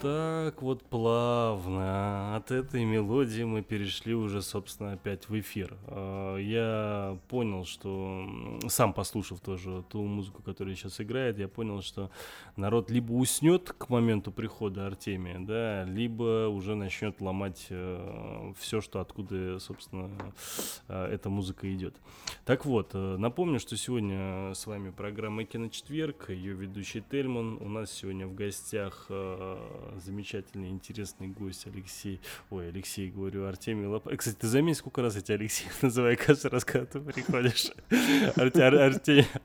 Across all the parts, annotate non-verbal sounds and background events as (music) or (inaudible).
так вот плавно от этой мелодии мы перешли уже, собственно, опять в эфир. А, я понял, что сам послушав тоже ту музыку, которая сейчас играет, я понял, что народ либо уснет к моменту прихода Артемия, да, либо уже начнет ломать э, все, что откуда, собственно, э, эта музыка идет. Так вот, э, напомню, что сегодня с вами программа «Киночетверг», ее ведущий Тельман. У нас сегодня в гостях замечательный, интересный гость Алексей, ой, Алексей, говорю, Артемий Лоп. Кстати, ты заметил, сколько раз я тебя Алексей (laughs) называю каждый раз, когда ты приходишь.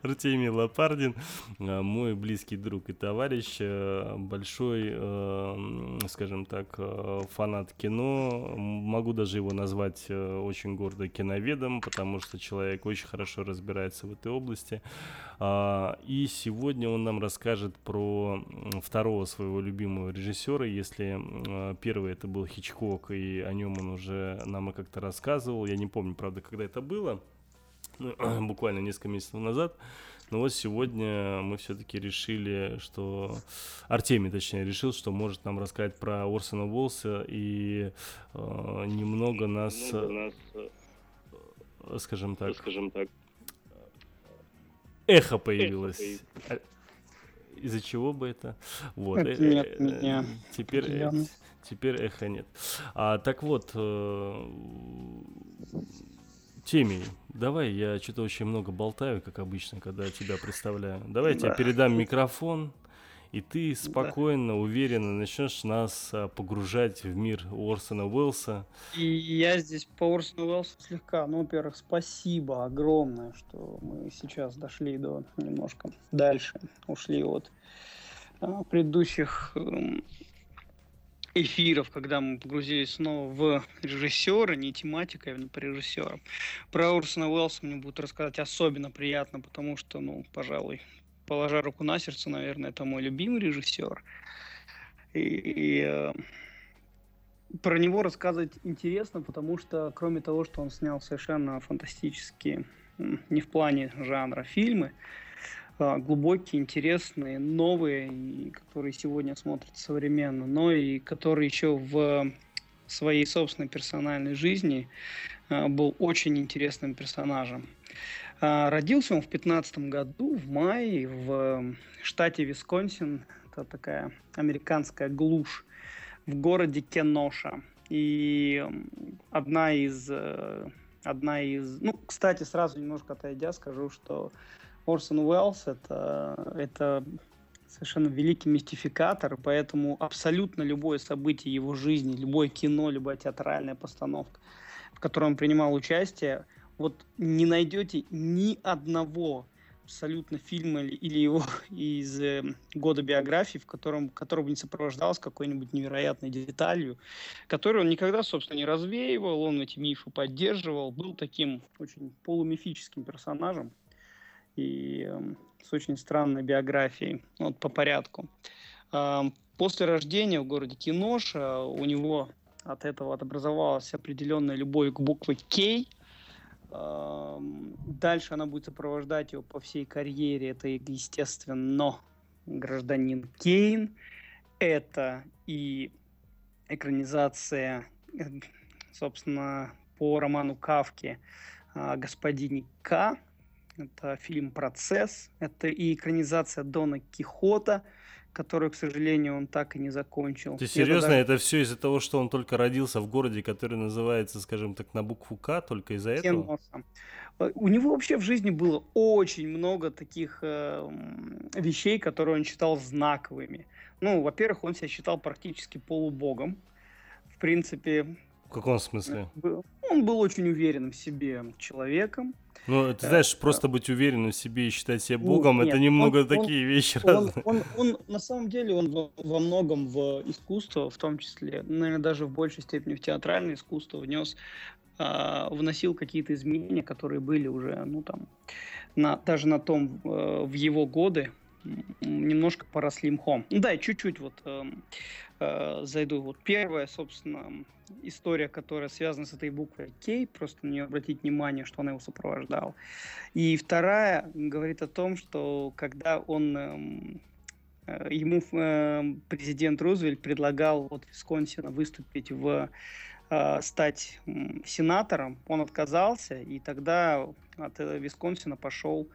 Артемий Лопардин, а, мой близкий друг и товарищ, э, большой, э, скажем так, э, фанат кино. Могу даже его назвать очень гордо киноведом, потому что человек очень хорошо разбирается в этой области. А, и сегодня он нам расскажет про второго своего любимого режиссера. Если а, первый это был Хичкок, и о нем он уже нам и как-то рассказывал. Я не помню, правда, когда это было. (clears throat) Буквально несколько месяцев назад. Но вот сегодня мы все-таки решили, что Артемий, точнее, решил, что может нам рассказать про Орсона Уолса и э, немного нас, немного нас скажем так, скажем так, эхо появилось. Эхо а, Из-за чего бы это? Вот. Э, нет э, меня. Теперь, э, теперь эхо нет. А, так вот, Теми, давай, я что-то очень много болтаю, как обычно, когда тебя представляю. Давай я тебе передам микрофон и ты спокойно, да. уверенно начнешь нас а, погружать в мир Уорсона Уэллса. И я здесь по Уорсону Уэллсу слегка, ну, во-первых, спасибо огромное, что мы сейчас дошли до немножко дальше, ушли от а, предыдущих эм, эфиров, когда мы погрузились снова в режиссера, не тематика, а именно по режиссерам. Про Урсона Уэллса мне будет рассказать особенно приятно, потому что, ну, пожалуй, положа руку на сердце, наверное, это мой любимый режиссер. И, и э, про него рассказывать интересно, потому что, кроме того, что он снял совершенно фантастические, не в плане жанра, фильмы, э, глубокие, интересные, новые, и которые сегодня смотрят современно, но и которые еще в своей собственной персональной жизни э, был очень интересным персонажем. А, родился он в 15 году, в мае, в штате Висконсин. Это такая американская глушь в городе Кеноша. И одна из, э, одна из... Ну, кстати, сразу немножко отойдя, скажу, что Орсон Уэллс это, это совершенно великий мистификатор, поэтому абсолютно любое событие его жизни, любое кино, любая театральная постановка, в которой он принимал участие, вот не найдете ни одного абсолютно фильма или его (laughs) из э, года биографии, в котором, которого бы не сопровождалось какой-нибудь невероятной деталью, которую он никогда, собственно, не развеивал, он эти мифы поддерживал, был таким очень полумифическим персонажем и э, с очень странной биографией, вот по порядку. Э, после рождения в городе Киноша у него от этого образовалась определенная любовь к букве «К», Дальше она будет сопровождать его по всей карьере. Это, естественно, гражданин Кейн. Это и экранизация, собственно, по роману Кавки «Господине К». Это фильм «Процесс». Это и экранизация Дона Кихота – которую, к сожалению, он так и не закончил. Ты серьезно? Это, даже... это все из-за того, что он только родился в городе, который называется, скажем так, на букву К, только из-за этого? Э, у него вообще в жизни было очень много таких э, вещей, которые он считал знаковыми. Ну, во-первых, он себя считал практически полубогом. В принципе... В каком смысле? Он был очень уверенным в себе человеком. Ну, ты знаешь, просто быть уверенным в себе и считать себя ну, Богом, Нет, это немного он, такие он, вещи он, разные. Он, он, он, на самом деле, он во, во многом в искусство, в том числе, наверное, даже в большей степени в театральное искусство внес, э, вносил какие-то изменения, которые были уже, ну, там, на, даже на том, э, в его годы, немножко поросли мхом. Да, и чуть-чуть вот э, э, зайду. Вот первая, собственно, история, которая связана с этой буквой К, просто на нее обратить внимание, что она его сопровождала. И вторая говорит о том, что когда он э, Э, ему э, президент Рузвельт предлагал от Висконсина выступить в э, стать сенатором, он отказался, и тогда от Висконсина пошел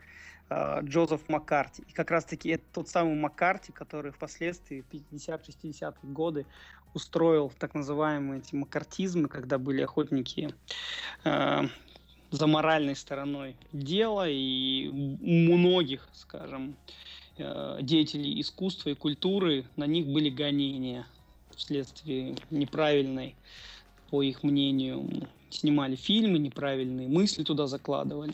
Джозеф Маккарти. И как раз-таки это тот самый Маккарти, который впоследствии в 50-60-е годы устроил так называемые эти маккартизмы, когда были охотники э, за моральной стороной дела, и многих, скажем, Э, деятелей искусства и культуры, на них были гонения вследствие неправильной, по их мнению, снимали фильмы, неправильные мысли туда закладывали.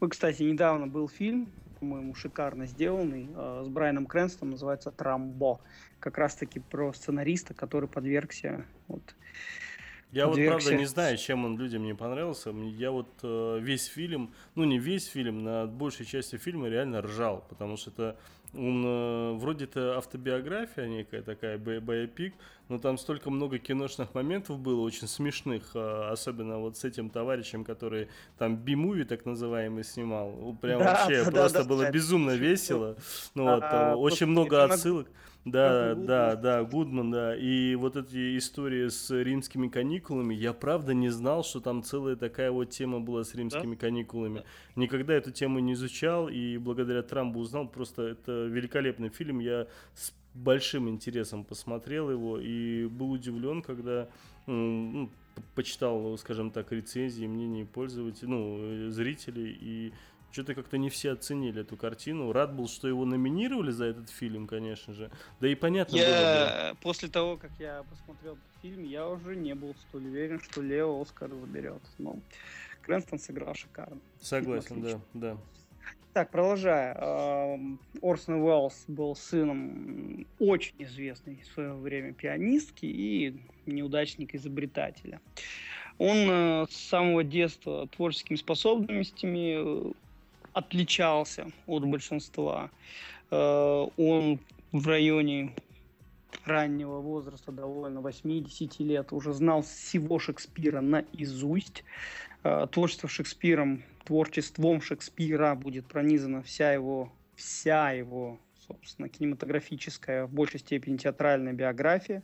Вы, кстати, недавно был фильм, по-моему, шикарно сделанный, э, с Брайаном Крэнстоном, называется «Трамбо». Как раз-таки про сценариста, который подвергся вот, я вот, правда, не знаю, чем он людям не понравился. Я вот э, весь фильм, ну не весь фильм, на большей части фильма реально ржал, потому что это он э, вроде это автобиография некая такая, боепик, но там столько много киношных моментов было, очень смешных, э, особенно вот с этим товарищем, который там би-муви так называемый снимал. Прям да, вообще да, просто да, было да. безумно весело. Ну, а, вот, а, очень много отсылок. Да, да, да, Гудман, да. И вот эти истории с римскими каникулами, я правда не знал, что там целая такая вот тема была с римскими да? каникулами. Никогда эту тему не изучал, и благодаря Трампу узнал. Просто это великолепный фильм. Я с большим интересом посмотрел его и был удивлен, когда ну, почитал, скажем так, рецензии, мнения пользователей, ну, зрителей, и что-то как-то не все оценили эту картину. Рад был, что его номинировали за этот фильм, конечно же. Да и понятно я, было. Да. После того, как я посмотрел этот фильм, я уже не был столь уверен, что Лео Оскар заберет. Но Крэнстон сыграл шикарно. Согласен, да, да. Так, продолжая. Орсон Уэллс был сыном очень известной в свое время пианистки и неудачник-изобретателя. Он э, с самого детства творческими способностями отличался от большинства. Э, он в районе раннего возраста, довольно 80 лет, уже знал всего Шекспира наизусть. Э, творчество Шекспиром, творчеством Шекспира будет пронизана вся его, вся его, собственно, кинематографическая, в большей степени театральная биография.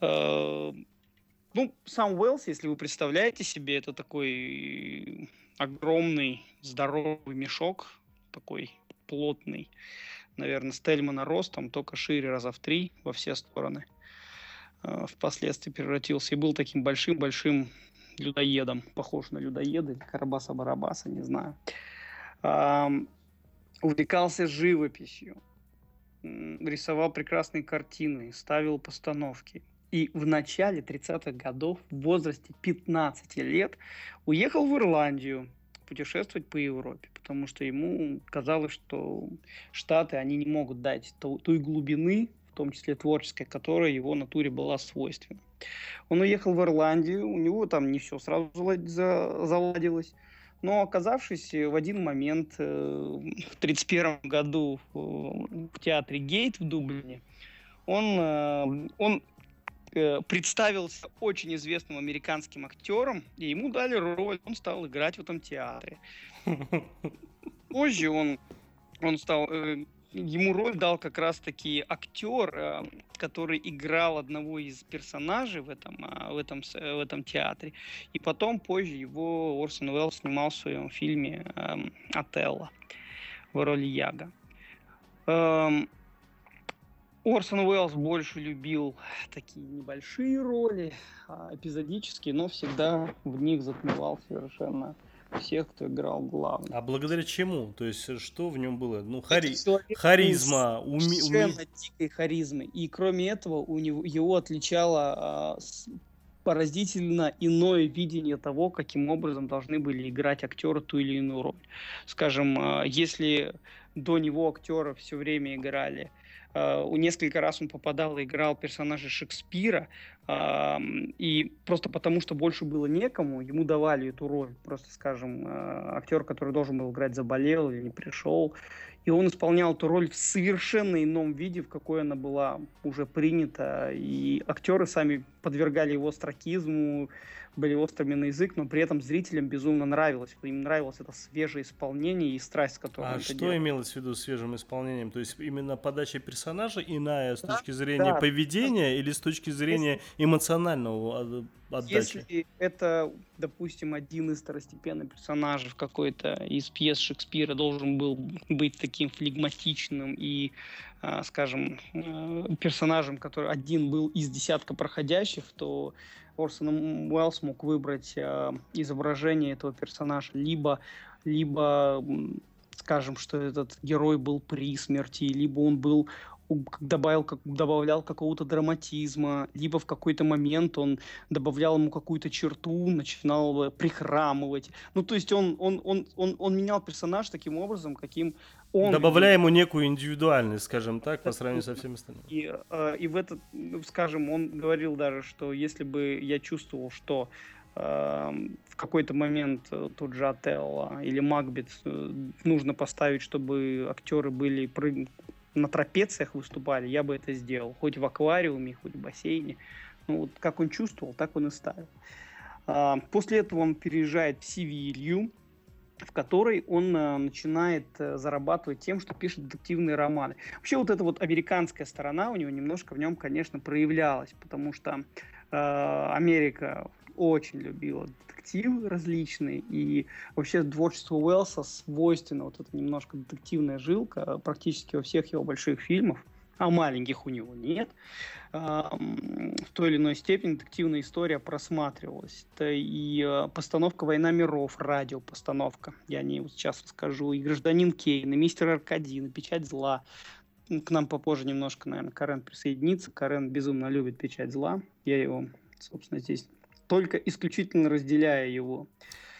Э, ну, сам Уэллс, если вы представляете себе, это такой огромный здоровый мешок, такой плотный, наверное, Стельмана ростом, только шире раза в три во все стороны. Э, впоследствии превратился и был таким большим-большим людоедом, похож на людоеда или Карабаса-Барабаса, не знаю. Увлекался живописью, рисовал прекрасные картины, ставил постановки. И в начале 30-х годов, в возрасте 15 лет, уехал в Ирландию путешествовать по Европе, потому что ему казалось, что Штаты, они не могут дать той глубины, в том числе творческой, которая его натуре была свойственна. Он уехал в Ирландию, у него там не все сразу заладилось, но оказавшись в один момент э, в 1931 году в театре Гейт в Дублине, он, э, он представился очень известным американским актером, и ему дали роль, он стал играть в этом театре. (laughs) Позже он, он стал, э, ему роль дал как раз-таки актер, э, который играл одного из персонажей в этом, в этом, в этом театре. И потом, позже, его Орсон Уэллс снимал в своем фильме «Отелло» в роли Яга. Орсон Уэллс больше любил такие небольшие роли, а, эпизодические, но всегда в них затмевал совершенно всех, кто играл главный. А благодаря чему? То есть что в нем было? Ну, хари... харизма, уми... уми... дикой харизмы. И кроме этого у него его отличало а, с... поразительно иное видение того, каким образом должны были играть актеры ту или иную роль. Скажем, а, если до него актеры все время играли несколько раз он попадал и играл персонажа Шекспира, и просто потому, что больше было некому, ему давали эту роль. Просто, скажем, uh, актер, который должен был играть, заболел или не пришел, И он исполнял эту роль в совершенно ином виде, в какой она была уже принята. И актеры сами подвергали его строкизму, были острыми на язык, но при этом зрителям безумно нравилось. Им нравилось это свежее исполнение и страсть, с которой А что делал. имелось в виду свежим исполнением? То есть именно подача персонажа иная с да, точки зрения да, поведения да. или с точки зрения Если... эмоционального отдачи? Если это, допустим, один из второстепенных персонажей какой-то из пьес Шекспира должен был быть таким флегматичным и, а, скажем, э, персонажем, который один был из десятка проходящих, то Орсон Уэллс мог выбрать э, изображение этого персонажа, либо, либо скажем, что этот герой был при смерти, либо он был добавил, как, добавлял какого-то драматизма, либо в какой-то момент он добавлял ему какую-то черту, начинал прихрамывать. Ну, то есть он, он, он, он, он менял персонаж таким образом, каким он... Добавляя ему некую индивидуальность, скажем так, по сравнению со всеми остальными. И, э, и в этот, скажем, он говорил даже, что если бы я чувствовал, что э, в какой-то момент э, тот же Отелло или Макбет э, нужно поставить, чтобы актеры были на трапециях выступали, я бы это сделал. Хоть в аквариуме, хоть в бассейне. Ну, вот как он чувствовал, так он и ставил. А, после этого он переезжает в Севилью, в которой он а, начинает а, зарабатывать тем, что пишет детективные романы. Вообще вот эта вот американская сторона у него немножко в нем, конечно, проявлялась, потому что э, Америка очень любила детективы различные, и вообще творчество Уэллса свойственно вот эта немножко детективная жилка практически во всех его больших фильмах, а маленьких у него нет. В той или иной степени детективная история просматривалась. Это и а, постановка «Война миров», радиопостановка, я о ней вот сейчас расскажу, и «Гражданин Кейн», и «Мистер Аркадин», и «Печать зла». К нам попозже немножко, наверное, Карен присоединится. Карен безумно любит «Печать зла». Я его, собственно, здесь только исключительно разделяя его.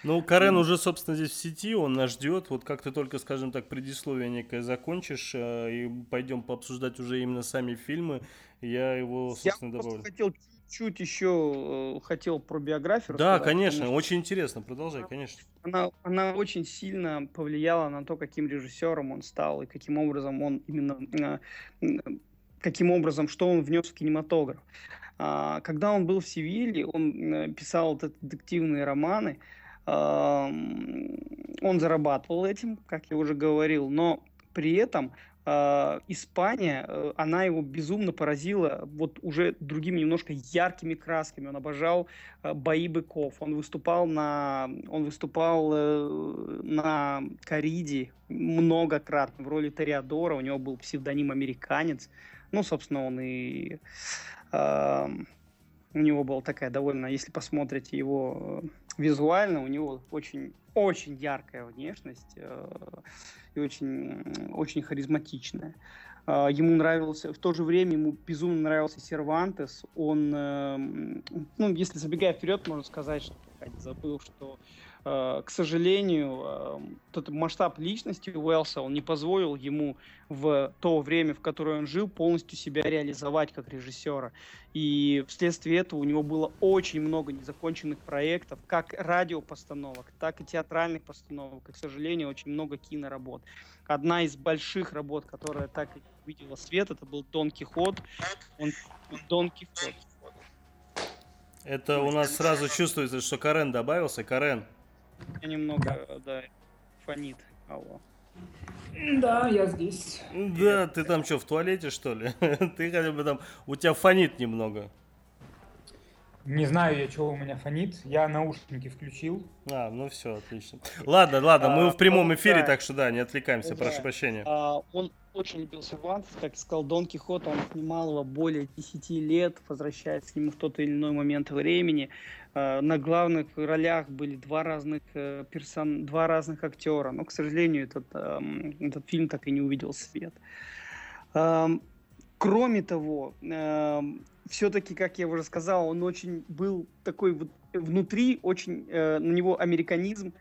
Ну, Карен уже, собственно, здесь в сети, он нас ждет. Вот как ты только, скажем так, предисловие некое закончишь, э, и пойдем пообсуждать уже именно сами фильмы, я его, собственно, я добавлю. хотел чуть еще э, хотел про биографию Да, конечно, что... очень интересно, продолжай, конечно. Она, она очень сильно повлияла на то, каким режиссером он стал, и каким образом он именно, э, каким образом, что он внес в кинематограф. А, когда он был в Севилье, он э, писал вот детективные романы, он зарабатывал этим, как я уже говорил, но при этом Uh, Испания, uh, она его безумно поразила вот уже другими немножко яркими красками. Он обожал uh, бои быков. Он выступал на, он выступал на Кариде многократно в роли Ториадора. У него был псевдоним «Американец». Ну, собственно, он и у него была такая довольно, если посмотрите его э, визуально, у него очень, очень яркая внешность э, и очень, очень харизматичная. Э, ему нравился, в то же время ему безумно нравился Сервантес. Он, э, ну, если забегая вперед, можно сказать, что забыл, что к сожалению, э, тот масштаб личности Уэлса, он не позволил ему в то время, в которое он жил, полностью себя реализовать как режиссера. И вследствие этого у него было очень много незаконченных проектов, как радиопостановок, так и театральных постановок. И, к сожалению, очень много киноработ. Одна из больших работ, которая так и увидела свет, это был Дон Кихот. Он, Дон Кихот. Это у нас сразу чувствуется, что Карен добавился. Карен, я немного, да, фонит. Алло. Да, я здесь. Да, ты там что, в туалете, что ли? (laughs) Ты хотя бы там, у тебя фонит немного. Не знаю я, чего у меня фонит. Я наушники включил. А, ну все, отлично. Ладно, ладно, мы а, в прямом эфире, так что да, не отвлекаемся, прошу прощения. А, он очень любил Сервантес, как сказал Дон Кихот, он снимал его более 10 лет, возвращаясь к нему в тот или иной момент времени. А, на главных ролях были два разных э, персон... два разных актера, но, к сожалению, этот, этот фильм так и не увидел свет. Кроме того, все-таки, как я уже сказал, он очень был такой внутри, очень э, на него американизм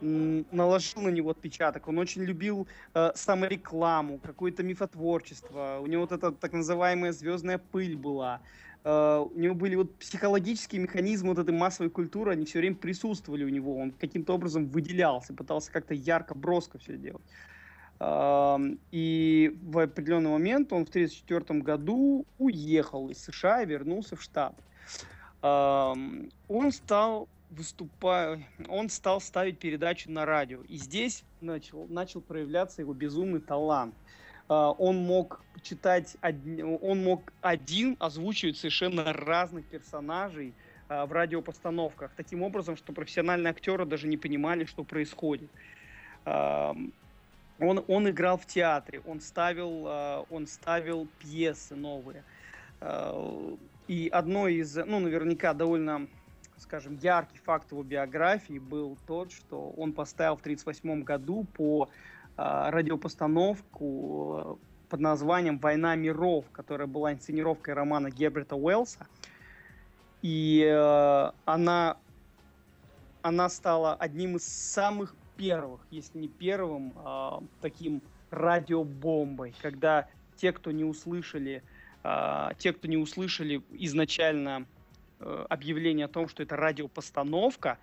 наложил на него отпечаток. Он очень любил э, саморекламу, какое-то мифотворчество. У него вот эта так называемая звездная пыль была. Э, у него были вот психологические механизмы вот этой массовой культуры, они все время присутствовали у него. Он каким-то образом выделялся, пытался как-то ярко, броско все делать. И в определенный момент он в 1934 году уехал из США и вернулся в Штаты. Он стал выступая, он стал ставить передачу на радио. И здесь начал, начал проявляться его безумный талант. Он мог читать, он мог один озвучивать совершенно разных персонажей в радиопостановках. Таким образом, что профессиональные актеры даже не понимали, что происходит. Он, он играл в театре, он ставил, э, он ставил пьесы новые. И одно из, ну, наверняка довольно, скажем, яркий факт его биографии был тот, что он поставил в 1938 году по радиопостановку под названием «Война миров», которая была инсценировкой романа Герберта Уэллса. И она, она стала одним из самых первых, если не первым, э, таким радиобомбой, когда те, кто не услышали, э, те, кто не услышали изначально э, объявление о том, что это радиопостановка,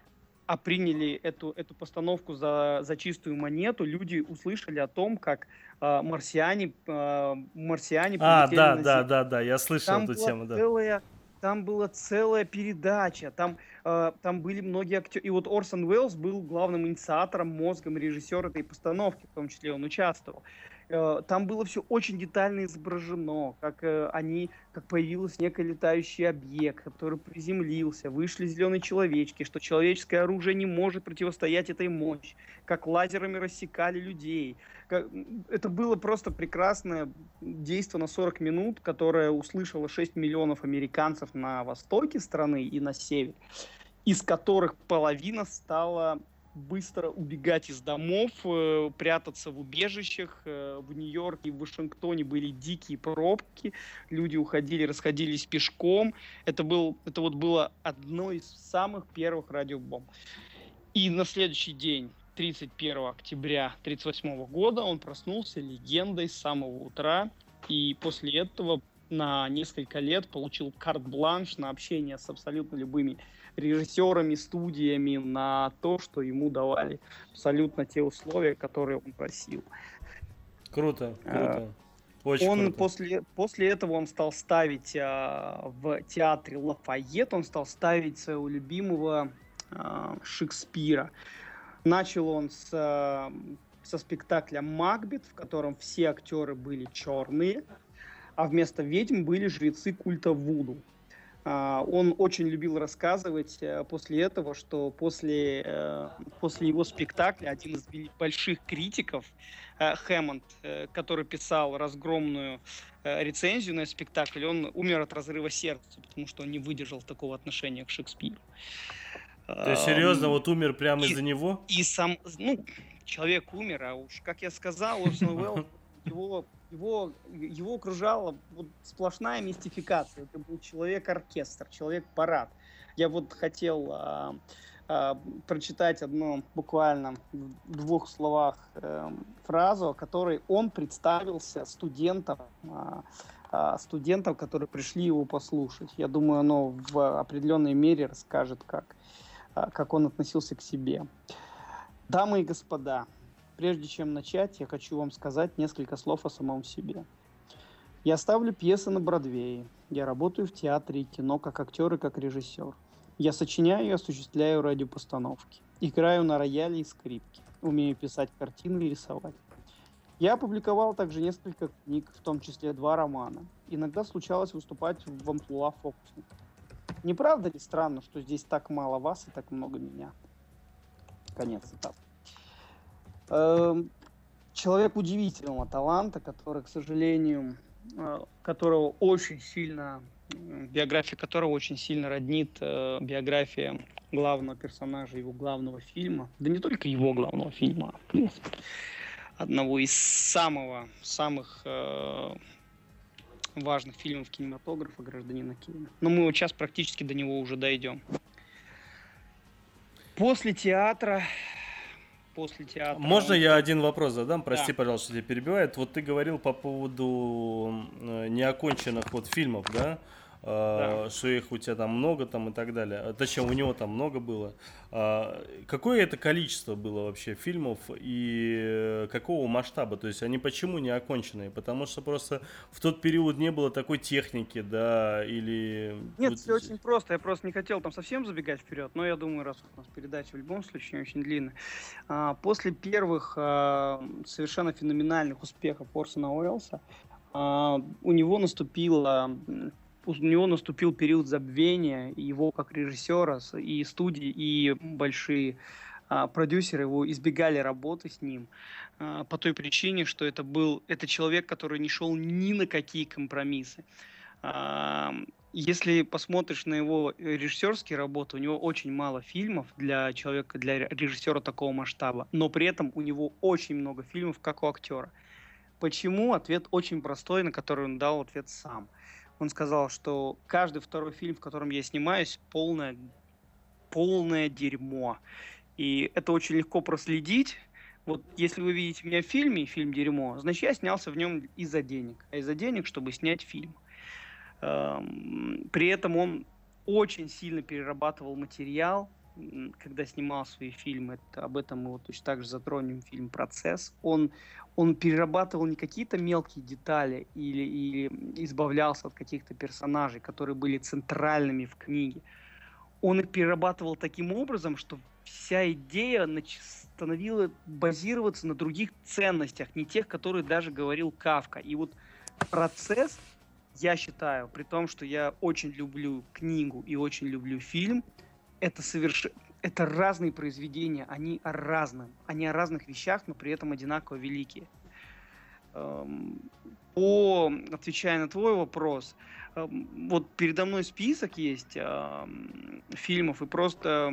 а приняли эту, эту постановку за, за чистую монету, люди услышали о том, как э, марсиане, э, марсиане А, да, да, да, да, я слышал Там эту была тему, да. целая там была целая передача, там, э, там были многие актеры. И вот Орсон Уэллс был главным инициатором, мозгом режиссера этой постановки, в том числе он участвовал. Э, там было все очень детально изображено, как э, они, как появился некий летающий объект, который приземлился, вышли зеленые человечки, что человеческое оружие не может противостоять этой мощи, как лазерами рассекали людей. Это было просто прекрасное действие на 40 минут, которое услышало 6 миллионов американцев на востоке страны и на севере, из которых половина стала быстро убегать из домов, э, прятаться в убежищах. Э, в Нью-Йорке и в Вашингтоне были дикие пробки, люди уходили, расходились пешком. Это, был, это вот было одно из самых первых радиобомб. И на следующий день, 31 октября 1938 года, он проснулся легендой с самого утра. И после этого на несколько лет получил карт-бланш на общение с абсолютно любыми режиссерами, студиями на то, что ему давали абсолютно те условия, которые он просил. Круто, круто. Очень он круто. после после этого он стал ставить а, в театре Лафайет, он стал ставить своего любимого а, Шекспира. Начал он с а, со спектакля Макбет, в котором все актеры были черные, а вместо ведьм были жрецы культа Вуду. А, он очень любил рассказывать э, после этого, что после, э, после его спектакля один из больших критиков, э, Хэммонд, который писал разгромную рецензию на спектакль, он умер от разрыва сердца, потому что он не выдержал такого отношения к Шекспиру. То есть, серьезно, вот умер прямо из-за него? И сам, ну, человек умер, а уж, как я сказал, Орсон Уэллс, (laughs) его его, его окружала вот сплошная мистификация. Это был человек-оркестр, человек-парад. Я вот хотел а, а, прочитать одну буквально в двух словах э, фразу, которой он представился студентам, а, студентам, которые пришли его послушать. Я думаю, оно в определенной мере расскажет, как, а, как он относился к себе. Дамы и господа, Прежде чем начать, я хочу вам сказать несколько слов о самом себе. Я ставлю пьесы на Бродвее. Я работаю в театре и кино как актер и как режиссер. Я сочиняю и осуществляю радиопостановки. Играю на рояле и скрипке. Умею писать картины и рисовать. Я опубликовал также несколько книг, в том числе два романа. Иногда случалось выступать в амплуа фокусника. Не правда ли странно, что здесь так мало вас и так много меня? Конец цитаты. Эм, человек удивительного таланта, который, к сожалению, э, которого очень сильно, биография которого очень сильно роднит э, биография главного персонажа его главного фильма. Да не только его главного фильма, а в принципе одного из самого, самых э, важных фильмов кинематографа «Гражданина Кейна». Но мы вот сейчас практически до него уже дойдем. После театра после театра. Можно я один вопрос задам? Прости, да. пожалуйста, тебя перебивает. Вот ты говорил по поводу э, неоконченных вот фильмов, да? Да. что их у тебя там много там и так далее. А, точнее, у него там много было. А, какое это количество было вообще фильмов и какого масштаба? То есть они почему не оконченные? Потому что просто в тот период не было такой техники, да, или... Нет, вот... все очень просто. Я просто не хотел там совсем забегать вперед, но я думаю, раз у нас передача в любом случае очень длинная. После первых совершенно феноменальных успехов Орсона Уэллса у него наступила у него наступил период забвения его как режиссера, и студии, и большие а, продюсеры его избегали работы с ним а, по той причине, что это был это человек, который не шел ни на какие компромиссы. А, если посмотришь на его режиссерские работы, у него очень мало фильмов для человека, для режиссера такого масштаба, но при этом у него очень много фильмов, как у актера. Почему? Ответ очень простой, на который он дал ответ сам. Он сказал, что каждый второй фильм, в котором я снимаюсь, полное, полное дерьмо. И это очень легко проследить. Вот если вы видите меня в фильме, фильм «Дерьмо», значит, я снялся в нем из-за денег. А из-за денег, чтобы снять фильм. Эм, при этом он очень сильно перерабатывал материал, когда снимал свои фильмы, это, об этом мы вот точно так же затронем фильм «Процесс», он, он перерабатывал не какие-то мелкие детали или, или избавлялся от каких-то персонажей, которые были центральными в книге. Он их перерабатывал таким образом, что вся идея становилась базироваться на других ценностях, не тех, которые даже говорил Кавка. И вот процесс, я считаю, при том, что я очень люблю книгу и очень люблю фильм, это совершенно это разные произведения, они о разном, они о разных вещах, но при этом одинаково великие. Эм, по, отвечая на твой вопрос, эм, вот передо мной список есть эм, фильмов, и просто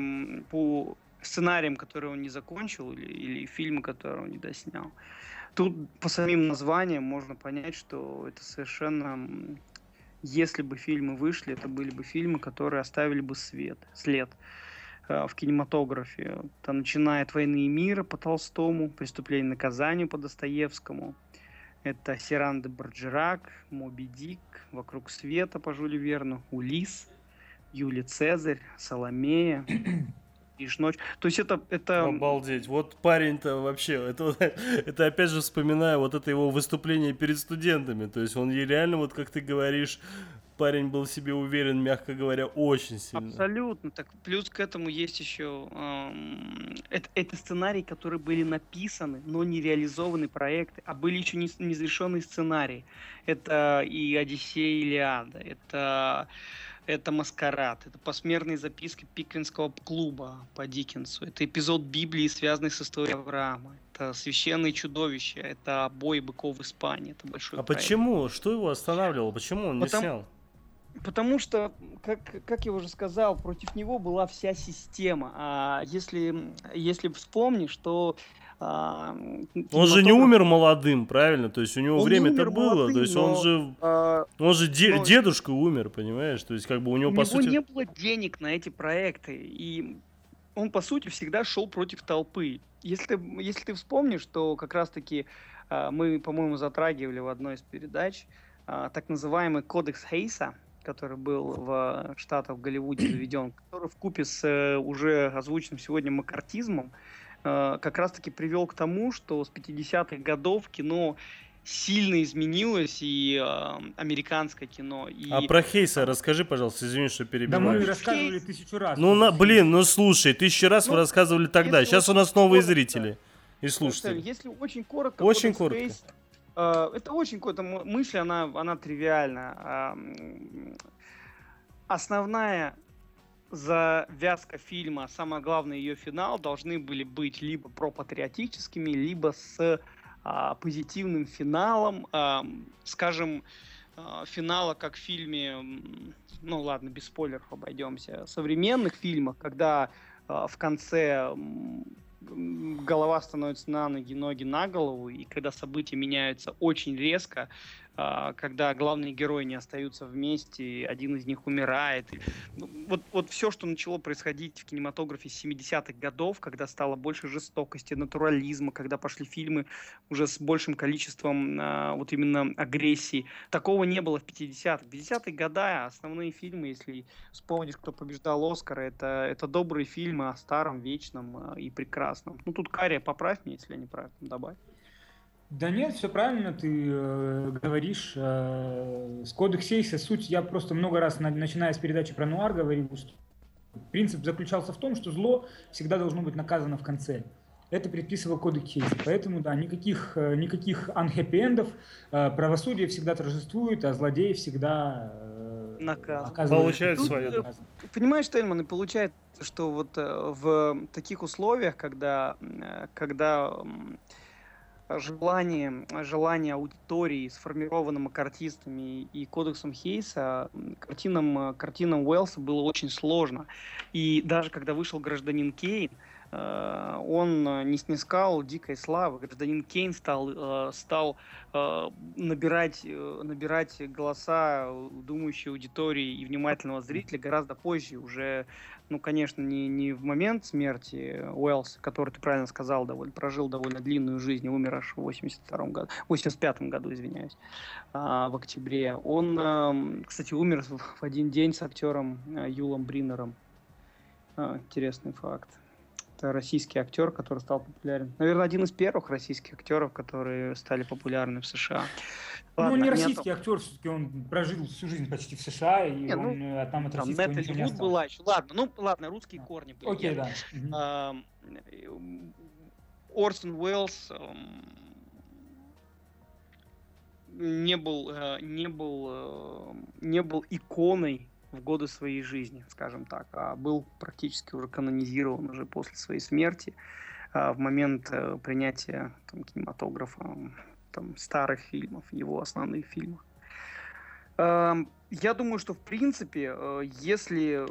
по сценариям, которые он не закончил, или, или фильмы, которые он не доснял. Тут по самим названиям можно понять, что это совершенно... Если бы фильмы вышли, это были бы фильмы, которые оставили бы свет, след. Э, в кинематографе. Это начиная от «Войны и мира» по Толстому, «Преступление и наказание» по Достоевскому. Это «Сиран де Барджерак», «Моби Дик», «Вокруг света» по Жюлю Верну, «Улис», «Юлий Цезарь», «Соломея», (clears throat) Ишь ночь. То есть это, это... Обалдеть. Вот парень-то вообще, это, (laughs) это опять же вспоминаю вот это его выступление перед студентами. То есть он реально, вот как ты говоришь, парень был себе уверен, мягко говоря, очень сильно. Абсолютно. Так плюс к этому есть еще эм, это, это сценарии, которые были написаны, но не реализованы проекты, а были еще не, незавершенные сценарии. Это и Одиссея, и Илиада, это это «Маскарад», это посмертные записки Пиквинского клуба по Диккенсу, это эпизод Библии, связанный с историей Авраама, это «Священные чудовища», это «Бой быков в Испании», это большой А проект. почему? Что его останавливало? Почему он не Потому... снял? Потому что, как, как я уже сказал, против него была вся система. А если, если вспомнишь, что а, он же не умер молодым, правильно? То есть у него время-то было, молодым, то есть но, он же, а, он же де- но, дедушка умер, понимаешь? То есть как бы у него у по него сути не было денег на эти проекты, и он по сути всегда шел против толпы. Если если ты вспомнишь, что как раз-таки а, мы, по-моему, затрагивали в одной из передач а, так называемый кодекс Хейса, который был в Штатах, в Голливуде заведен, который в купе с э, уже озвученным сегодня макартизмом как раз-таки привел к тому, что с 50-х годов кино сильно изменилось, и э, американское кино. И... А про Хейса расскажи, пожалуйста, извини, что перебиваю. Да мы рассказывали Хейс... тысячу раз. Ну, на, блин, ну слушай, тысячу раз ну, вы рассказывали тогда, сейчас у нас новые коротко, зрители и слушатели. Если очень коротко, очень коротко. Хейс, э, это очень какая-то мысль, она, она тривиальна. Э, основная завязка фильма, самое главное ее финал, должны были быть либо пропатриотическими, либо с а, позитивным финалом, а, скажем, а, финала, как в фильме, ну ладно, без спойлеров обойдемся, современных фильмах, когда а, в конце голова становится на ноги, ноги на голову, и когда события меняются очень резко, когда главные герои не остаются вместе, один из них умирает. Ну, вот, вот все, что начало происходить в кинематографе 70-х годов, когда стало больше жестокости, натурализма, когда пошли фильмы уже с большим количеством а, вот именно агрессии, такого не было в 50-х. 50-е годы основные фильмы, если вспомнишь, кто побеждал Оскара, это, это добрые фильмы о старом, вечном а, и прекрасном. Ну тут Кария, поправь меня, если я не прав, добавь. Да нет, все правильно ты э, говоришь. Э, с Кодекс Сейса суть, я просто много раз, на, начиная с передачи про нуар, говорил, что принцип заключался в том, что зло всегда должно быть наказано в конце. Это предписывал Кодекс Сейса. Поэтому, да, никаких, э, никаких анхэппи-эндов, э, правосудие всегда торжествует, а злодей всегда э, наказан. Получает Тут, свое. Понимаешь, Тельман, и получается, что вот э, в таких условиях, когда, э, когда желание, желание аудитории, сформированным артистами и кодексом Хейса, картинам, картинам Уэллса было очень сложно. И даже когда вышел «Гражданин Кейн», э, он не снискал дикой славы. Гражданин Кейн стал, э, стал э, набирать, набирать голоса думающей аудитории и внимательного зрителя гораздо позже, уже ну, конечно, не, не в момент смерти Уэллс, который, ты правильно сказал, довольно, прожил довольно длинную жизнь, умер аж в 82 году, 85 году, извиняюсь, а, в октябре. Он, кстати, умер в один день с актером Юлом Бринером. Интересный факт. Это российский актер, который стал популярен. Наверное, один из первых российских актеров, которые стали популярны в США. Ладно, ну, не российский актер, все-таки он прожил всю жизнь почти в США, и не, он ну, там от российского там ничего не осталось. была еще. Ладно, ну ладно, русские корни были. Окей, да. А, Орсон Уэллс не был, э, не был, э, не был иконой годы своей жизни, скажем так, а был практически уже канонизирован уже после своей смерти а, в момент э, принятия там, кинематографа там, старых фильмов, его основных фильмов. Эм, я думаю, что в принципе, э, если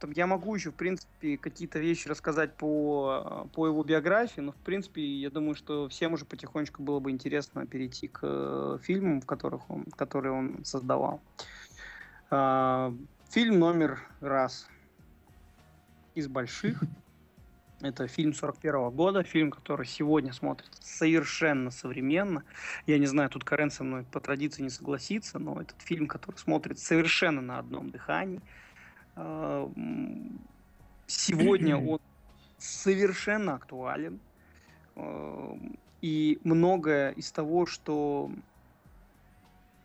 там, я могу еще в принципе какие-то вещи рассказать по, по его биографии, но в принципе я думаю, что всем уже потихонечку было бы интересно перейти к э, фильмам, в которых он, которые он создавал. Фильм номер раз из больших (laughs) это фильм 41 года, фильм, который сегодня смотрится совершенно современно. Я не знаю, тут Карен со мной по традиции не согласится, но этот фильм, который смотрится совершенно на одном дыхании. А, сегодня (clears throat) он совершенно актуален. А, и многое из того, что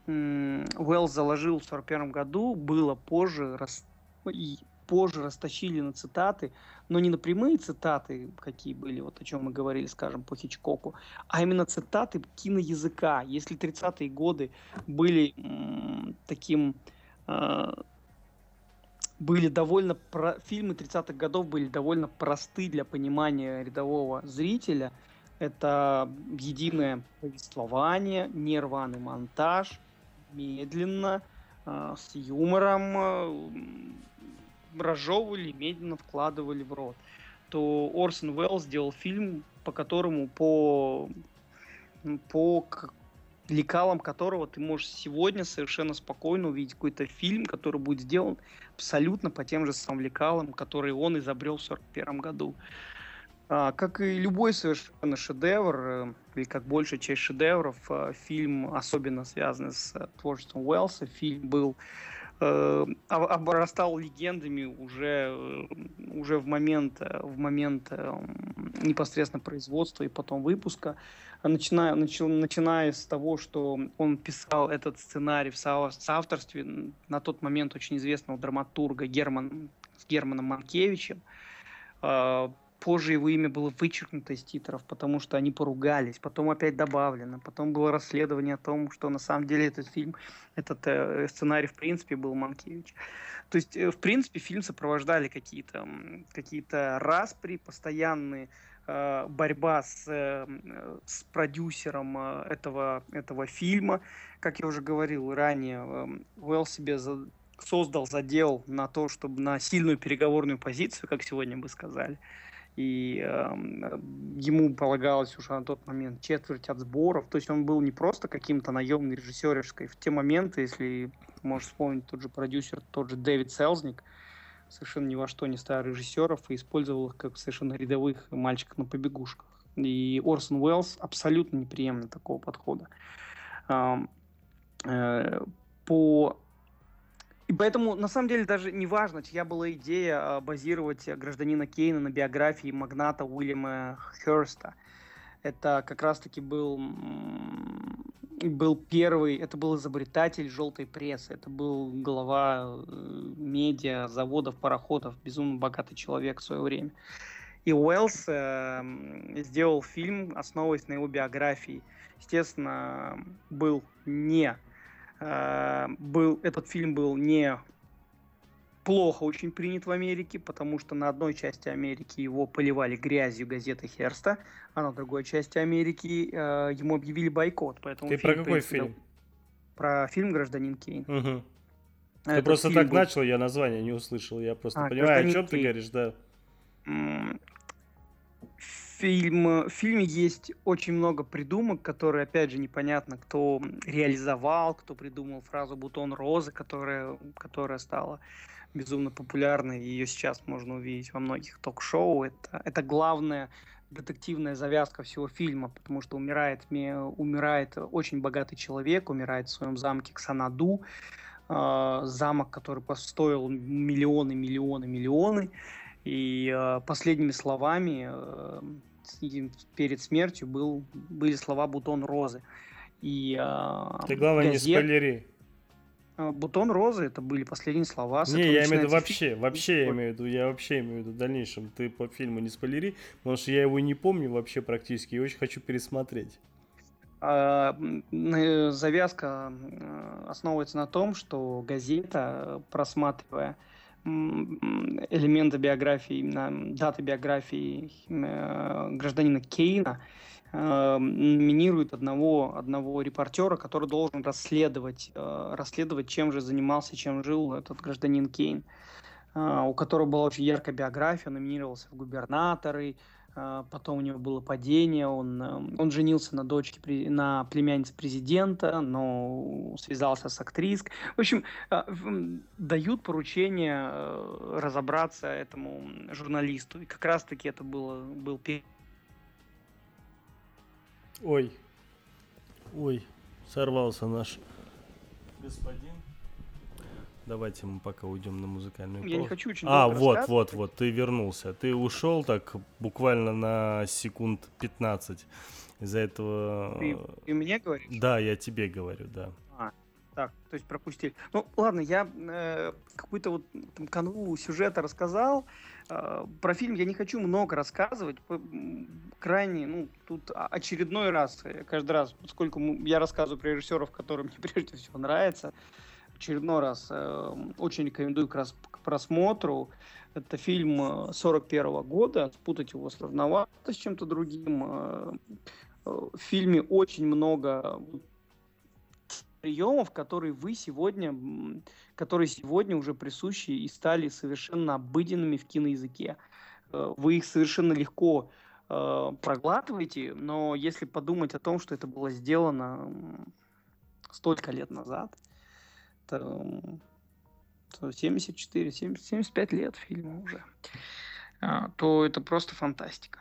Уэллс заложил в 1941 году, было позже рас позже растащили на цитаты, но не на прямые цитаты, какие были, вот о чем мы говорили, скажем, по Хичкоку, а именно цитаты киноязыка. Если 30-е годы были таким... Э, были довольно... Про... Фильмы 30-х годов были довольно просты для понимания рядового зрителя. Это единое повествование, нерваный монтаж, медленно, э, с юмором, э, разжевывали, медленно вкладывали в рот, то Орсон Уэллс сделал фильм, по которому по, по лекалам которого ты можешь сегодня совершенно спокойно увидеть какой-то фильм, который будет сделан абсолютно по тем же самым лекалам, которые он изобрел в 1941 году. А, как и любой совершенно шедевр, э, или как большая часть шедевров, э, фильм, особенно связанный с э, творчеством Уэллса, фильм был э, обрастал легендами уже, уже в момент, в момент непосредственно производства и потом выпуска. Начиная, начал, начиная с того, что он писал этот сценарий в соавторстве на тот момент очень известного драматурга Герман, с Германом Манкевичем. Позже его имя было вычеркнуто из титров, потому что они поругались. Потом опять добавлено. Потом было расследование о том, что на самом деле этот фильм, этот э, сценарий в принципе был Манкевич. То есть, э, в принципе, фильм сопровождали какие-то какие распри, постоянные э, борьба с, э, с продюсером э, этого, этого фильма. Как я уже говорил ранее, э, Уэлл себе за, создал задел на то, чтобы на сильную переговорную позицию, как сегодня бы сказали и э, ему полагалось уже на тот момент четверть от сборов. То есть он был не просто каким-то наемным режиссерской. В те моменты, если можешь вспомнить тот же продюсер, тот же Дэвид Селзник, совершенно ни во что не ставил режиссеров и использовал их как совершенно рядовых мальчиков на побегушках. И Орсон Уэллс абсолютно не приемлет такого подхода. Э, по и поэтому, на самом деле, даже не важно, чья была идея а, базировать гражданина Кейна на биографии магната Уильяма Херста. Это как раз-таки был, был первый, это был изобретатель желтой прессы, это был глава э, медиа, заводов, пароходов, безумно богатый человек в свое время. И Уэллс э, сделал фильм, основываясь на его биографии. Естественно, был не Э, был, этот фильм был не плохо очень принят в Америке, потому что на одной части Америки его поливали грязью газеты Херста, а на другой части Америки э, ему объявили бойкот. Поэтому Ты про какой фильм? Про фильм «Гражданин Кейн». Угу. Ты просто так был... начал, я название не услышал. Я просто а, понимаю, о чем Кейн. ты говоришь, да фильм, в фильме есть очень много придумок, которые, опять же, непонятно, кто реализовал, кто придумал фразу «бутон розы», которая, которая стала безумно популярной, ее сейчас можно увидеть во многих ток-шоу. Это, это главная детективная завязка всего фильма, потому что умирает, умирает очень богатый человек, умирает в своем замке Ксанаду, э, замок, который постоил миллионы, миллионы, миллионы. И э, последними словами э, перед смертью был, были слова «бутон розы». И, э, Ты, главное, газет... не спойлери. А, бутон розы это были последние слова. Не, я имею в виду вообще, вообще я имею в виду, я вообще имею в виду в дальнейшем. Ты по фильму не спойлери, потому что я его не помню вообще практически и очень хочу пересмотреть. А, завязка основывается на том, что газета, просматривая элементы биографии, именно даты биографии э, гражданина Кейна, э, номинирует одного, одного репортера, который должен расследовать, э, расследовать, чем же занимался, чем жил этот гражданин Кейн, у которого была очень яркая биография, номинировался в губернаторы, потом у него было падение, он, эм, он женился на дочке, на племяннице президента, но связался с актриской. В общем, а, дают поручение э, разобраться этому журналисту. И как раз-таки это было, был Ой, ой, сорвался наш господин. Давайте мы пока уйдем на музыкальную Я не хочу очень А, вот, вот, вот, ты вернулся. Ты ушел так буквально на секунд 15. Из-за этого... Ты, ты мне говоришь? Да, я тебе говорю, да. А, так, то есть пропустили. Ну, ладно, я э, какую-то вот там канву сюжета рассказал. Э, про фильм я не хочу много рассказывать. Крайне, ну, тут очередной раз, каждый раз, поскольку я рассказываю про режиссеров, которым мне (laughs) прежде всего нравится, очередной раз э, очень рекомендую к, раз, к просмотру. Это фильм 41 э, года, спутать его сложновато с чем-то другим. Э, э, в фильме очень много приемов, которые вы сегодня, которые сегодня уже присущи и стали совершенно обыденными в киноязыке. Э, вы их совершенно легко э, проглатываете, но если подумать о том, что это было сделано столько лет назад, это 74, 70, 75 лет фильма уже, а, то это просто фантастика.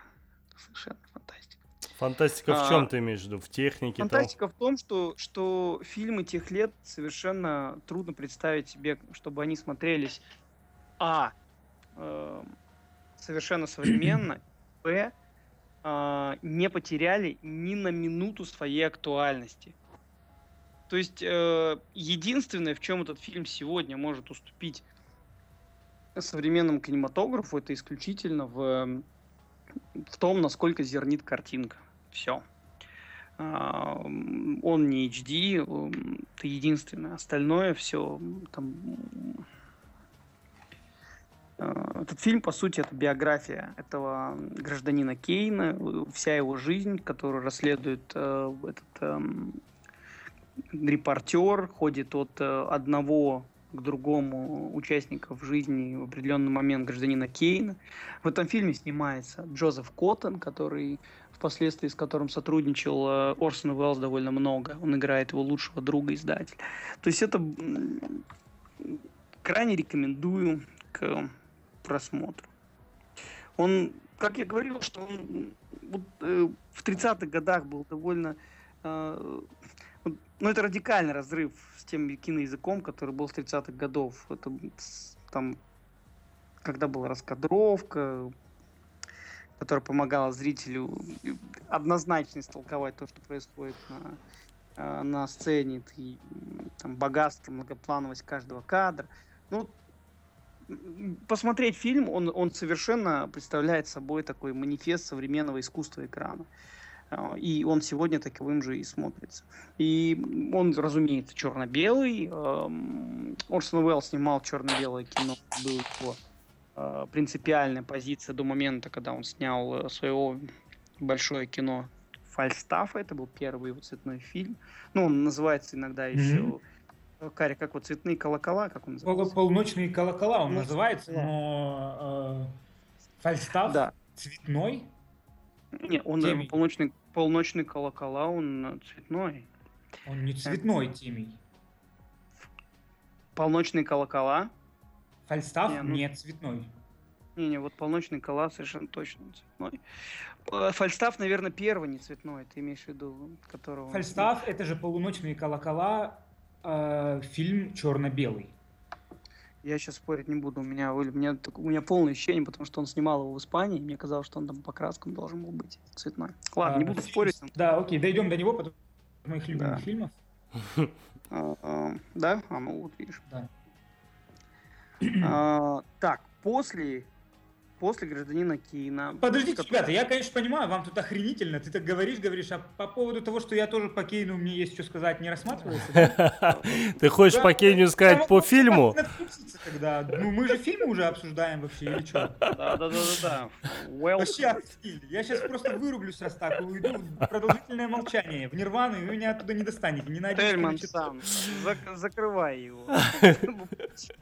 Совершенно фантастика. Фантастика в чем а, ты имеешь в виду? В технике? Фантастика там? в том, что, что фильмы тех лет совершенно трудно представить себе, чтобы они смотрелись А. Э, совершенно современно, Б. Э, не потеряли ни на минуту своей актуальности. То есть э, единственное, в чем этот фильм сегодня может уступить современному кинематографу, это исключительно в, в том, насколько зернит картинка. Все. Uh, он не HD, это единственное. Остальное все там... Uh, этот фильм, по сути, это биография этого гражданина Кейна, вся его жизнь, которую расследует uh, этот um, репортер, ходит от э, одного к другому участников жизни в определенный момент гражданина Кейна. В этом фильме снимается Джозеф Коттон, который впоследствии с которым сотрудничал э, Орсон Уэллс довольно много. Он играет его лучшего друга издателя. То есть это крайне рекомендую к просмотру. Он, как я говорил, что он вот, э, в 30-х годах был довольно... Э, ну, это радикальный разрыв с тем киноязыком, который был с 30-х годов. Это там, когда была раскадровка, которая помогала зрителю однозначно истолковать то, что происходит на, э, на сцене, и, там, богатство, многоплановость каждого кадра. Ну, посмотреть фильм, он, он совершенно представляет собой такой манифест современного искусства экрана. Э, и он сегодня таковым же и смотрится. И он, разумеется, черно-белый. Эм, Орсон Уэлл снимал черно-белое кино, был его э, принципиальная позиция до момента, когда он снял э, своего большое кино Фальстаф. Это был первый его цветной фильм. Ну, он называется иногда mm-hmm. еще Кари, как вот цветные колокола, как он называется? Полночные колокола он ну, называется, да. но э, Фальстаф да. цветной? Не, он полночный, полночный колокола, он цветной. Он не цветной, Тимий. Полночные колокола? Фальстаф не, ну... не цветной. Не-не, вот полночный колокола совершенно точно цветной. Э, Фальстаф, наверное, первый не цветной, ты имеешь в виду, которого... Фальстаф — это же полуночные колокола э, фильм черно-белый. Я сейчас спорить не буду. У меня, у, меня, у меня полное ощущение, потому что он снимал его в Испании. Мне казалось, что он там по краскам должен был быть цветной. Ладно, а, не буду спорить. Да, окей, дойдем до него, потом моих любимых да. фильмов. (laughs) А, а, да? А, ну вот видишь. Да. А, так, после после гражданина Кейна. Подождите, который... ребята, я, конечно, понимаю, вам тут охренительно. Ты так говоришь, говоришь, а по поводу того, что я тоже по Кейну, мне есть что сказать, не рассматривается? (laughs) Ты хочешь по Кейну сказать по фильму? Когда, ну мы же фильмы уже обсуждаем вообще, или что? Да, да, да, да. Вообще Я сейчас просто вырублюсь раз так уйду в продолжительное молчание, в нирвану, и вы меня оттуда не достанете. Не Тельман сам, закрывай его. (laughs)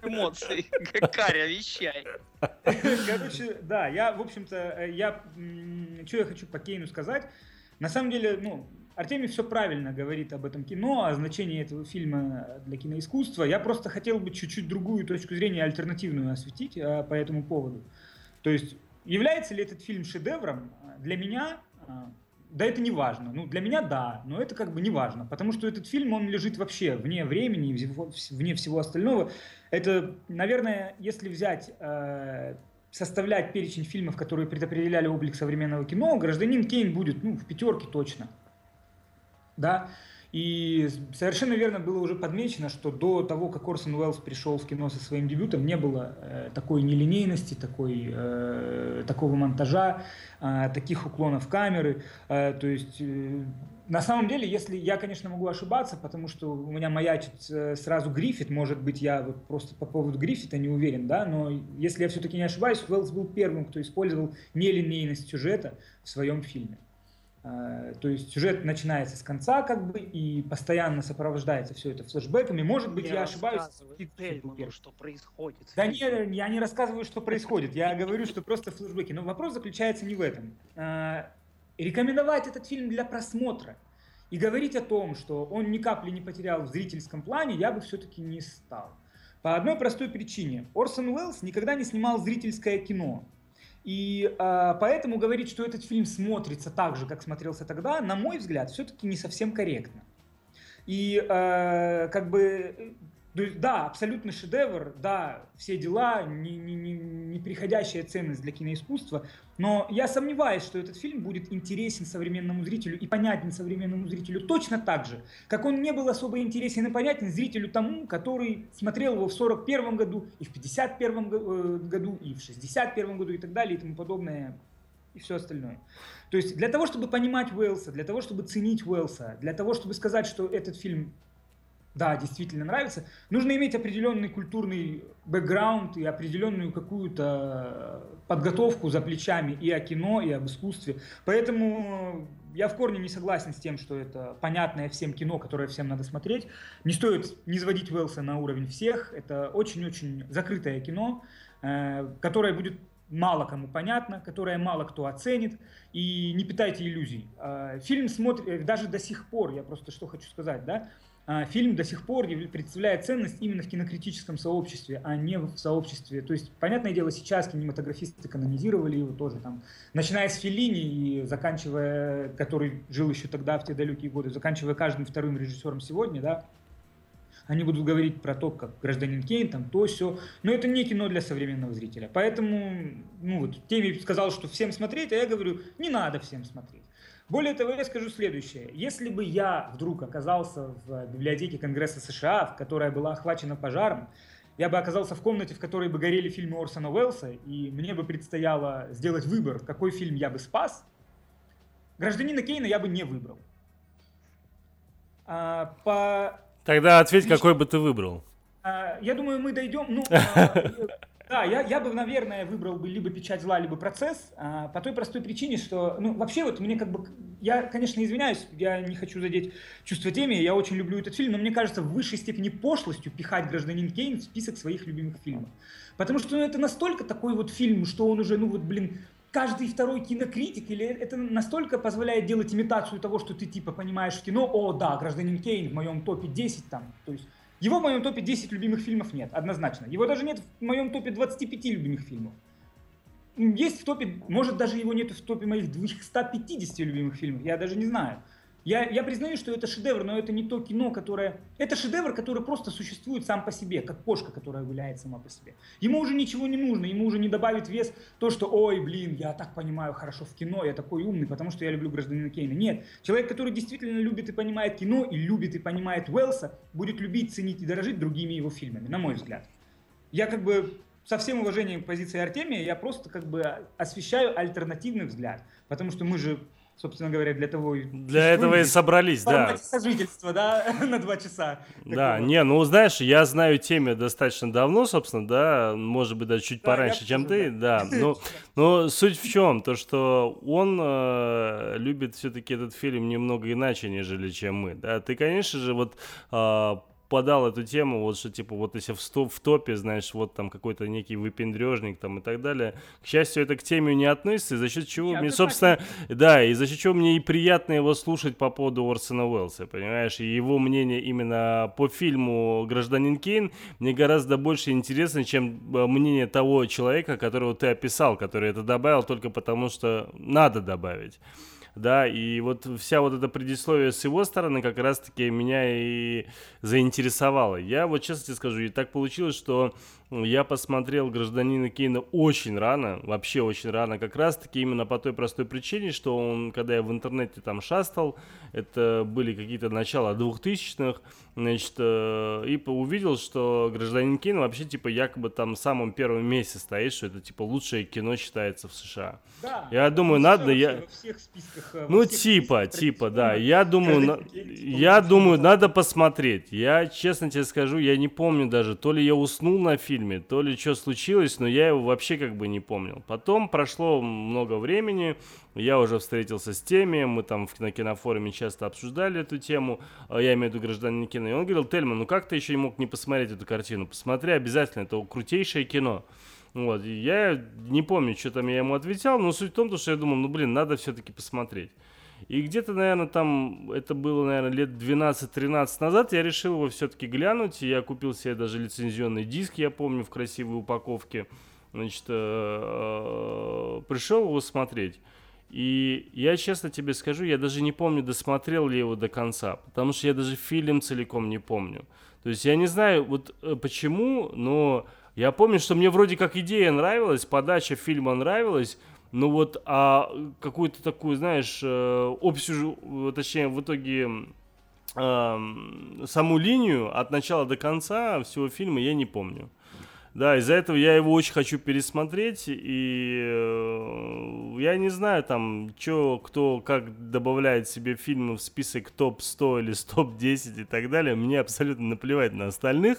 Эмоции, Каря, вещай. (laughs) Короче, да, я, в общем-то, э, я, что я хочу по Кейну сказать. На самом деле, ну, Артемий все правильно говорит об этом кино, о значении этого фильма для киноискусства. Я просто хотел бы чуть-чуть другую точку зрения, альтернативную осветить а, по этому поводу. То есть, является ли этот фильм шедевром? Для меня а, да это не важно. Ну, для меня да, но это как бы не важно, потому что этот фильм, он лежит вообще вне времени, вне всего остального. Это, наверное, если взять, э, составлять перечень фильмов, которые предопределяли облик современного кино, «Гражданин Кейн» будет, ну, в пятерке точно. Да, и совершенно верно было уже подмечено, что до того, как Орсон Уэллс пришел в кино со своим дебютом, не было э, такой нелинейности, такой, э, такого монтажа, э, таких уклонов камеры. Э, то есть, э, на самом деле, если я, конечно, могу ошибаться, потому что у меня маячит э, сразу Гриффит, может быть, я вот просто по поводу Гриффита не уверен, да, но если я все-таки не ошибаюсь, Уэллс был первым, кто использовал нелинейность сюжета в своем фильме. Э, то есть сюжет начинается с конца, как бы, и постоянно сопровождается все это флешбеками. Может быть, я ошибаюсь. Тельману, что происходит. Да нет, я не рассказываю, что происходит. Я говорю, что просто флешбеки. Но вопрос заключается не в этом. Э, рекомендовать этот фильм для просмотра и говорить о том, что он ни капли не потерял в зрительском плане, я бы все-таки не стал. По одной простой причине. Орсон Уэллс никогда не снимал зрительское кино. И э, поэтому говорить, что этот фильм смотрится так же, как смотрелся тогда, на мой взгляд, все-таки не совсем корректно. И э, как бы да, абсолютно шедевр, да, все дела, не, не, не, не ценность для киноискусства, но я сомневаюсь, что этот фильм будет интересен современному зрителю и понятен современному зрителю точно так же, как он не был особо интересен и понятен зрителю тому, который смотрел его в 41 году, и в 51 э, году, и в 61 году, и так далее, и тому подобное, и все остальное. То есть для того, чтобы понимать Уэллса, для того, чтобы ценить Уэллса, для того, чтобы сказать, что этот фильм да, действительно нравится, нужно иметь определенный культурный бэкграунд и определенную какую-то подготовку за плечами и о кино, и об искусстве. Поэтому я в корне не согласен с тем, что это понятное всем кино, которое всем надо смотреть. Не стоит не сводить Уэлса на уровень всех. Это очень-очень закрытое кино, э, которое будет мало кому понятно, которое мало кто оценит, и не питайте иллюзий. Э, фильм смотрит, даже до сих пор, я просто что хочу сказать, да, фильм до сих пор представляет ценность именно в кинокритическом сообществе, а не в сообществе. То есть, понятное дело, сейчас кинематографисты канонизировали его тоже, там, начиная с Феллини и заканчивая, который жил еще тогда, в те далекие годы, заканчивая каждым вторым режиссером сегодня, да, они будут говорить про то, как гражданин Кейн, там то, все. Но это не кино для современного зрителя. Поэтому, ну вот, Теми сказал, что всем смотреть, а я говорю, не надо всем смотреть. Более того, я скажу следующее. Если бы я вдруг оказался в библиотеке Конгресса США, которая была охвачена пожаром, я бы оказался в комнате, в которой бы горели фильмы Орсона Уэллса, и мне бы предстояло сделать выбор, какой фильм я бы спас, «Гражданина Кейна» я бы не выбрал. А, по... Тогда ответь, какой бы ты выбрал. А, я думаю, мы дойдем... Ну, (laughs) а, да, я, я бы, наверное, выбрал бы либо печать зла, либо процесс, а, по той простой причине, что, ну, вообще вот мне как бы, я, конечно, извиняюсь, я не хочу задеть чувство теме, я очень люблю этот фильм, но мне кажется, в высшей степени пошлостью пихать «Гражданин Кейн» в список своих любимых фильмов. Потому что ну, это настолько такой вот фильм, что он уже, ну вот, блин, каждый второй кинокритик, или это настолько позволяет делать имитацию того, что ты типа понимаешь в кино, о, да, «Гражданин Кейн» в моем топе 10 там, то есть его в моем топе 10 любимых фильмов нет, однозначно. Его даже нет в моем топе 25 любимых фильмов. Есть в топе, может даже его нет в топе моих 250 любимых фильмов, я даже не знаю. Я, я признаю, что это шедевр, но это не то кино, которое... Это шедевр, который просто существует сам по себе, как кошка, которая гуляет сама по себе. Ему уже ничего не нужно, ему уже не добавит вес то, что, ой, блин, я так понимаю хорошо в кино, я такой умный, потому что я люблю гражданина Кейна. Нет, человек, который действительно любит и понимает кино, и любит и понимает Уэлса, будет любить, ценить и дорожить другими его фильмами, на мой взгляд. Я как бы со всем уважением к позиции Артемия, я просто как бы освещаю альтернативный взгляд. Потому что мы же собственно говоря, для того и... Для этого и собрались, да. сожительства, да, (laughs) на два часа. Да, не, ну, знаешь, я знаю теме достаточно давно, собственно, да, может быть, даже чуть да, пораньше, чем ты, да. да. (laughs) Но, но суть в чем? То, что он э, любит все-таки этот фильм немного иначе, нежели чем мы, да. Ты, конечно же, вот э, подал эту тему, вот что типа вот если в, стоп, в топе, знаешь, вот там какой-то некий выпендрежник там и так далее. К счастью, это к теме не относится, за счет чего Я мне, собственно, так... да, и за счет чего мне и приятно его слушать по поводу Орсона Уэллса, понимаешь, и его мнение именно по фильму «Гражданин Кейн» мне гораздо больше интересно, чем э, мнение того человека, которого ты описал, который это добавил только потому, что надо добавить да, и вот вся вот эта предисловие с его стороны как раз-таки меня и заинтересовало. Я вот честно тебе скажу, и так получилось, что я посмотрел «Гражданина Кейна» очень рано, вообще очень рано, как раз-таки именно по той простой причине, что он, когда я в интернете там шастал, это были какие-то начала 2000-х, значит, э, и увидел, что «Гражданин Кейн» вообще, типа, якобы там в самом первом месте стоит, что это, типа, лучшее кино считается в США. Да, я думаю, надо... Я... Во всех списках, э, ну, типа, типа, да, я думаю, на... я думаю, надо посмотреть. Я, честно тебе скажу, я не помню даже, то ли я уснул на фильм, фильме, то ли что случилось, но я его вообще как бы не помнил. Потом прошло много времени, я уже встретился с теми, мы там на кинофоруме часто обсуждали эту тему, а я имею в виду гражданин кино, и он говорил, Тельман, ну как ты еще не мог не посмотреть эту картину? Посмотри обязательно, это крутейшее кино. Вот, я не помню, что там я ему отвечал, но суть в том, что я думал, ну блин, надо все-таки посмотреть. И где-то, наверное, там, это было, наверное, лет 12-13 назад, я решил его все-таки глянуть. Я купил себе даже лицензионный диск, я помню, в красивой упаковке. Значит, э, э, пришел его смотреть. И я честно тебе скажу, я даже не помню, досмотрел ли его до конца, потому что я даже фильм целиком не помню. То есть я не знаю, вот э, почему, но я помню, что мне вроде как идея нравилась, подача фильма нравилась, ну вот, а какую-то такую, знаешь, э, общую, точнее, в итоге э, саму линию от начала до конца всего фильма я не помню. Да, из-за этого я его очень хочу пересмотреть, и э, я не знаю там, что, кто, как добавляет себе фильмы в список топ-100 или (laughs) топ-10 и так далее, мне абсолютно наплевать на остальных,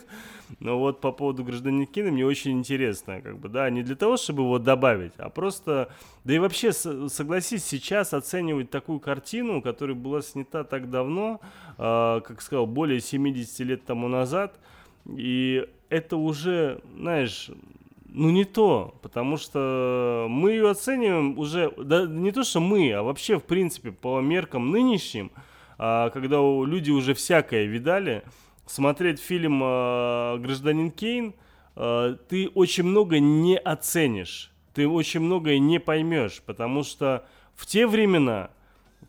но вот по поводу гражданина Кина мне очень интересно, как бы, да, не для того, чтобы его добавить, а просто, да и вообще, согласись, сейчас оценивать такую картину, которая была снята так давно, э, как сказал, более 70 лет тому назад, и это уже, знаешь, ну не то, потому что мы ее оцениваем уже, да не то, что мы, а вообще, в принципе, по меркам нынешним, а, когда люди уже всякое видали, смотреть фильм а, «Гражданин Кейн», а, ты очень много не оценишь, ты очень многое не поймешь, потому что в те времена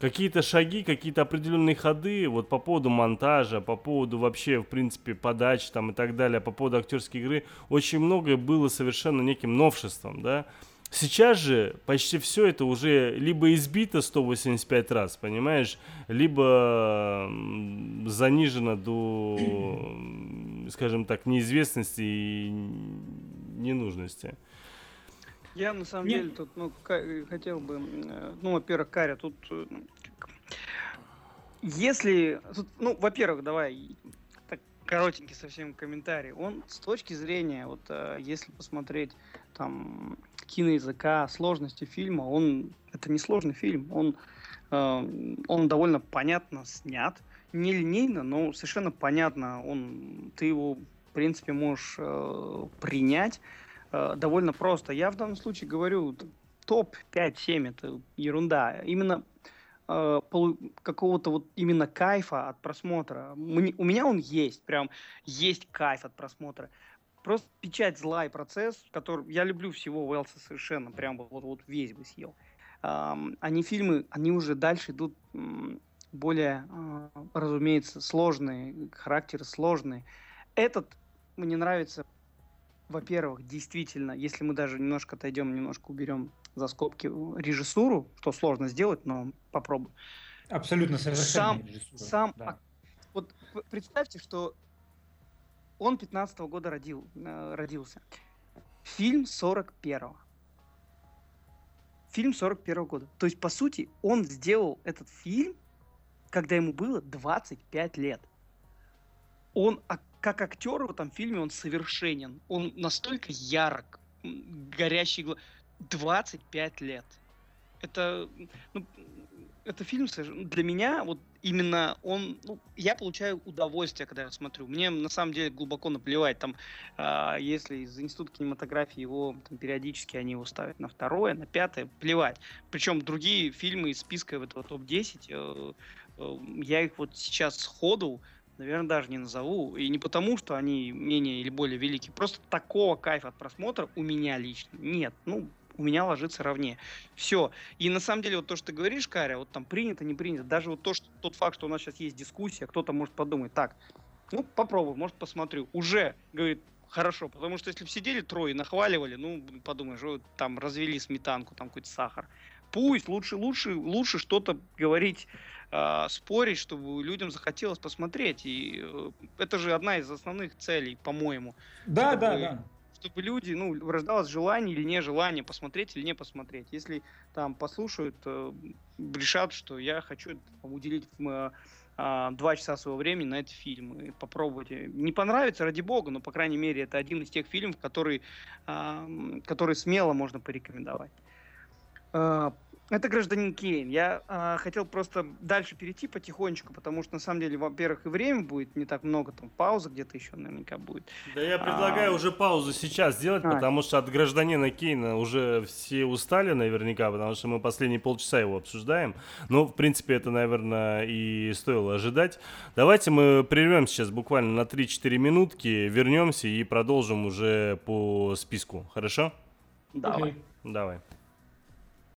какие-то шаги, какие-то определенные ходы, вот по поводу монтажа, по поводу вообще, в принципе, подач там и так далее, по поводу актерской игры, очень многое было совершенно неким новшеством, да. Сейчас же почти все это уже либо избито 185 раз, понимаешь, либо занижено до, скажем так, неизвестности и ненужности. Я на самом Нет. деле тут, ну, хотел бы, э, ну, во-первых, Каря, тут, э, если, тут, ну, во-первых, давай, так, коротенький совсем комментарий. Он с точки зрения, вот, э, если посмотреть там киноязыка, сложности фильма, он, это не сложный фильм, он, он довольно понятно снят, не линейно, но совершенно понятно, он, ты его, в принципе, можешь принять, Э, довольно просто. Я в данном случае говорю, топ 5-7 это ерунда. Именно э, какого-то вот именно кайфа от просмотра. У меня он есть, прям есть кайф от просмотра. Просто печать зла и процесс, который я люблю всего Уэлса совершенно, прям вот, вот весь бы съел. Эм, они фильмы, они уже дальше идут более, э, разумеется, сложные, характеры сложные. Этот мне нравится во-первых, действительно, если мы даже немножко отойдем, немножко уберем за скобки режиссуру, что сложно сделать, но попробуй. Абсолютно совершенно. Сам, сам да. вот представьте, что он 15 -го года родил, э, родился. Фильм 41-го. Фильм 41 -го года. То есть, по сути, он сделал этот фильм, когда ему было 25 лет. Он как актер в этом фильме он совершенен. Он настолько ярок, горящий глаз. 25 лет. Это, ну, это фильм для меня вот именно он, ну, я получаю удовольствие, когда я смотрю. Мне на самом деле глубоко наплевать, там, э, если из института кинематографии его там, периодически они его ставят на второе, на пятое, плевать. Причем другие фильмы из списка этого топ-10, э, э, я их вот сейчас сходу, наверное, даже не назову. И не потому, что они менее или более велики. Просто такого кайфа от просмотра у меня лично нет. Ну, у меня ложится ровнее. Все. И на самом деле, вот то, что ты говоришь, Каря, вот там принято, не принято, даже вот то, что, тот факт, что у нас сейчас есть дискуссия, кто-то может подумать, так, ну, попробую, может, посмотрю. Уже, говорит, хорошо, потому что если бы сидели трое и нахваливали, ну, подумаешь, вот, там развели сметанку, там какой-то сахар. Пусть лучше, лучше, лучше что-то говорить спорить, чтобы людям захотелось посмотреть. И э, это же одна из основных целей, по-моему. Да, чтобы, да, да. Чтобы люди, ну, рождалось желание или нежелание посмотреть или не посмотреть. Если там послушают, э, решат, что я хочу там, уделить э, два часа своего времени на этот фильм и попробовать. Не понравится, ради бога, но, по крайней мере, это один из тех фильмов, который, который смело можно порекомендовать. Это гражданин Кейн. Я э, хотел просто дальше перейти потихонечку, потому что на самом деле, во-первых, и время будет не так много, там пауза где-то еще наверняка будет. Да я предлагаю а... уже паузу сейчас сделать, а. потому что от гражданина Кейна уже все устали наверняка, потому что мы последние полчаса его обсуждаем. Ну, в принципе, это, наверное, и стоило ожидать. Давайте мы прервем сейчас буквально на 3-4 минутки, вернемся и продолжим уже по списку. Хорошо? Давай. Давай.